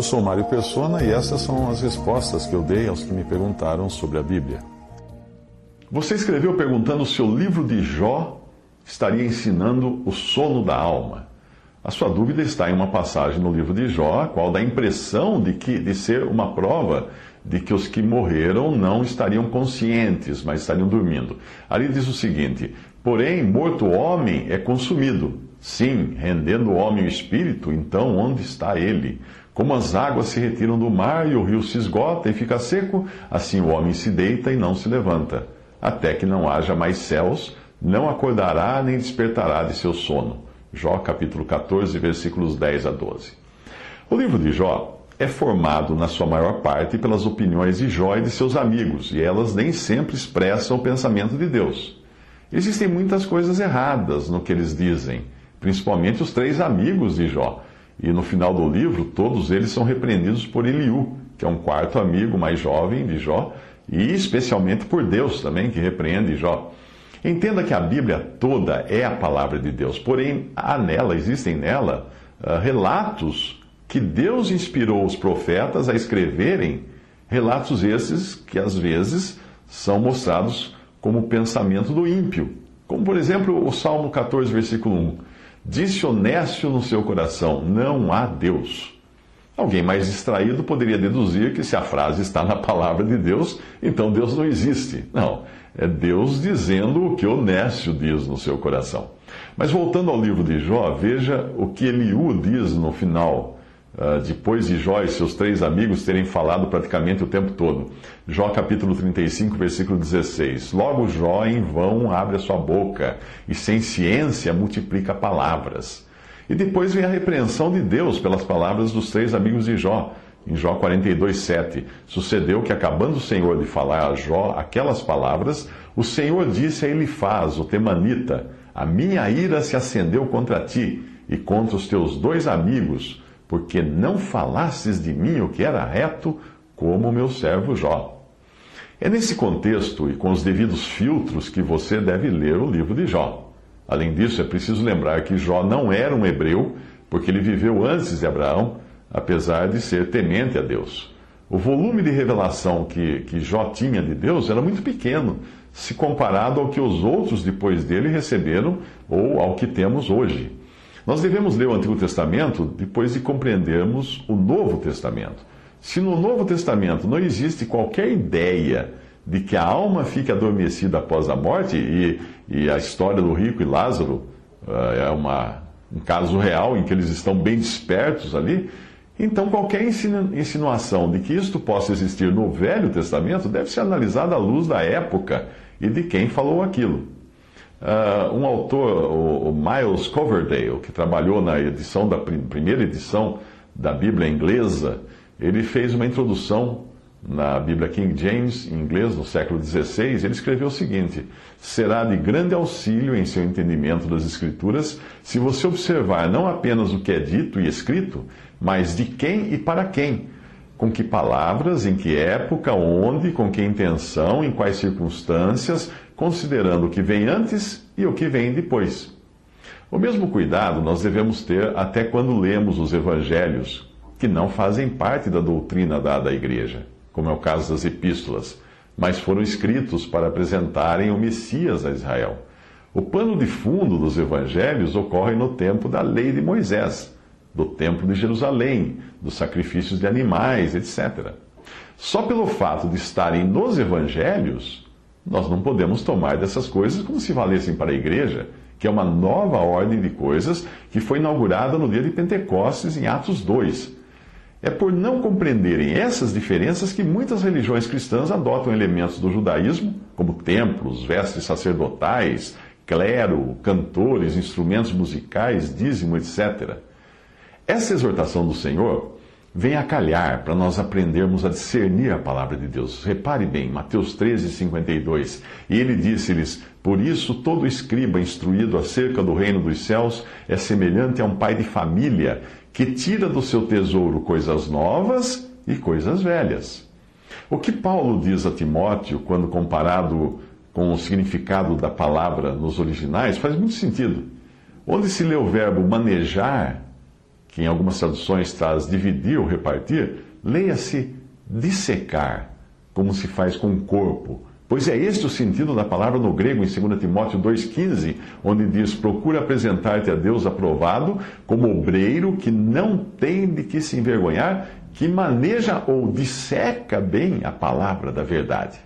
Eu sou Mário Persona e essas são as respostas que eu dei aos que me perguntaram sobre a Bíblia. Você escreveu perguntando se o livro de Jó estaria ensinando o sono da alma. A sua dúvida está em uma passagem no livro de Jó, a qual dá a impressão de, que, de ser uma prova de que os que morreram não estariam conscientes, mas estariam dormindo. Ali diz o seguinte: Porém, morto o homem é consumido. Sim, rendendo o homem o espírito, então onde está ele? Como as águas se retiram do mar e o rio se esgota e fica seco, assim o homem se deita e não se levanta. Até que não haja mais céus, não acordará nem despertará de seu sono. Jó capítulo 14, versículos 10 a 12. O livro de Jó é formado, na sua maior parte, pelas opiniões de Jó e de seus amigos, e elas nem sempre expressam o pensamento de Deus. Existem muitas coisas erradas no que eles dizem, principalmente os três amigos de Jó. E no final do livro, todos eles são repreendidos por Eliú, que é um quarto amigo mais jovem de Jó, e especialmente por Deus também, que repreende Jó. Entenda que a Bíblia toda é a palavra de Deus, porém há nela, existem nela, uh, relatos que Deus inspirou os profetas a escreverem, relatos esses que às vezes são mostrados como pensamento do ímpio. Como, por exemplo, o Salmo 14, versículo 1. Disse honesto no seu coração: Não há Deus. Alguém mais distraído poderia deduzir que se a frase está na palavra de Deus, então Deus não existe. Não, é Deus dizendo o que Onésio diz no seu coração. Mas voltando ao livro de Jó, veja o que Eliú diz no final, depois de Jó e seus três amigos terem falado praticamente o tempo todo. Jó capítulo 35, versículo 16. Logo Jó em vão abre a sua boca, e sem ciência multiplica palavras. E depois vem a repreensão de Deus pelas palavras dos três amigos de Jó. Em Jó 42, 7, sucedeu que, acabando o Senhor de falar a Jó aquelas palavras, o Senhor disse a Elifaz, o temanita: A minha ira se acendeu contra ti e contra os teus dois amigos, porque não falastes de mim o que era reto, como o meu servo Jó. É nesse contexto e com os devidos filtros que você deve ler o livro de Jó. Além disso, é preciso lembrar que Jó não era um hebreu, porque ele viveu antes de Abraão apesar de ser temente a Deus. O volume de revelação que, que Jó tinha de Deus era muito pequeno, se comparado ao que os outros depois dele receberam ou ao que temos hoje. Nós devemos ler o Antigo Testamento depois de compreendermos o Novo Testamento. Se no Novo Testamento não existe qualquer ideia de que a alma fique adormecida após a morte, e, e a história do rico e Lázaro uh, é uma, um caso real em que eles estão bem despertos ali, então, qualquer insinuação de que isto possa existir no Velho Testamento deve ser analisada à luz da época e de quem falou aquilo. Uh, um autor, o, Miles Coverdale, que trabalhou na edição da primeira edição da Bíblia inglesa, ele fez uma introdução na Bíblia King James, em inglês, no século XVI, ele escreveu o seguinte: Será de grande auxílio em seu entendimento das Escrituras se você observar não apenas o que é dito e escrito, mas de quem e para quem, com que palavras, em que época, onde, com que intenção, em quais circunstâncias, considerando o que vem antes e o que vem depois. O mesmo cuidado nós devemos ter até quando lemos os evangelhos, que não fazem parte da doutrina dada à igreja, como é o caso das epístolas, mas foram escritos para apresentarem o Messias a Israel. O pano de fundo dos evangelhos ocorre no tempo da lei de Moisés do Templo de Jerusalém, dos sacrifícios de animais, etc. Só pelo fato de estarem nos evangelhos, nós não podemos tomar dessas coisas como se valessem para a igreja, que é uma nova ordem de coisas que foi inaugurada no dia de Pentecostes, em Atos 2. É por não compreenderem essas diferenças que muitas religiões cristãs adotam elementos do judaísmo, como templos, vestes sacerdotais, clero, cantores, instrumentos musicais, dízimo, etc. Essa exortação do Senhor vem a calhar para nós aprendermos a discernir a palavra de Deus. Repare bem, Mateus 13, 52. E ele disse-lhes: Por isso, todo escriba instruído acerca do reino dos céus é semelhante a um pai de família que tira do seu tesouro coisas novas e coisas velhas. O que Paulo diz a Timóteo, quando comparado com o significado da palavra nos originais, faz muito sentido. Onde se lê o verbo manejar, que em algumas traduções traz dividir ou repartir, leia-se dissecar, como se faz com o corpo. Pois é este o sentido da palavra no grego em 2 Timóteo 2,15, onde diz: Procura apresentar-te a Deus aprovado, como obreiro que não tem de que se envergonhar, que maneja ou disseca bem a palavra da verdade.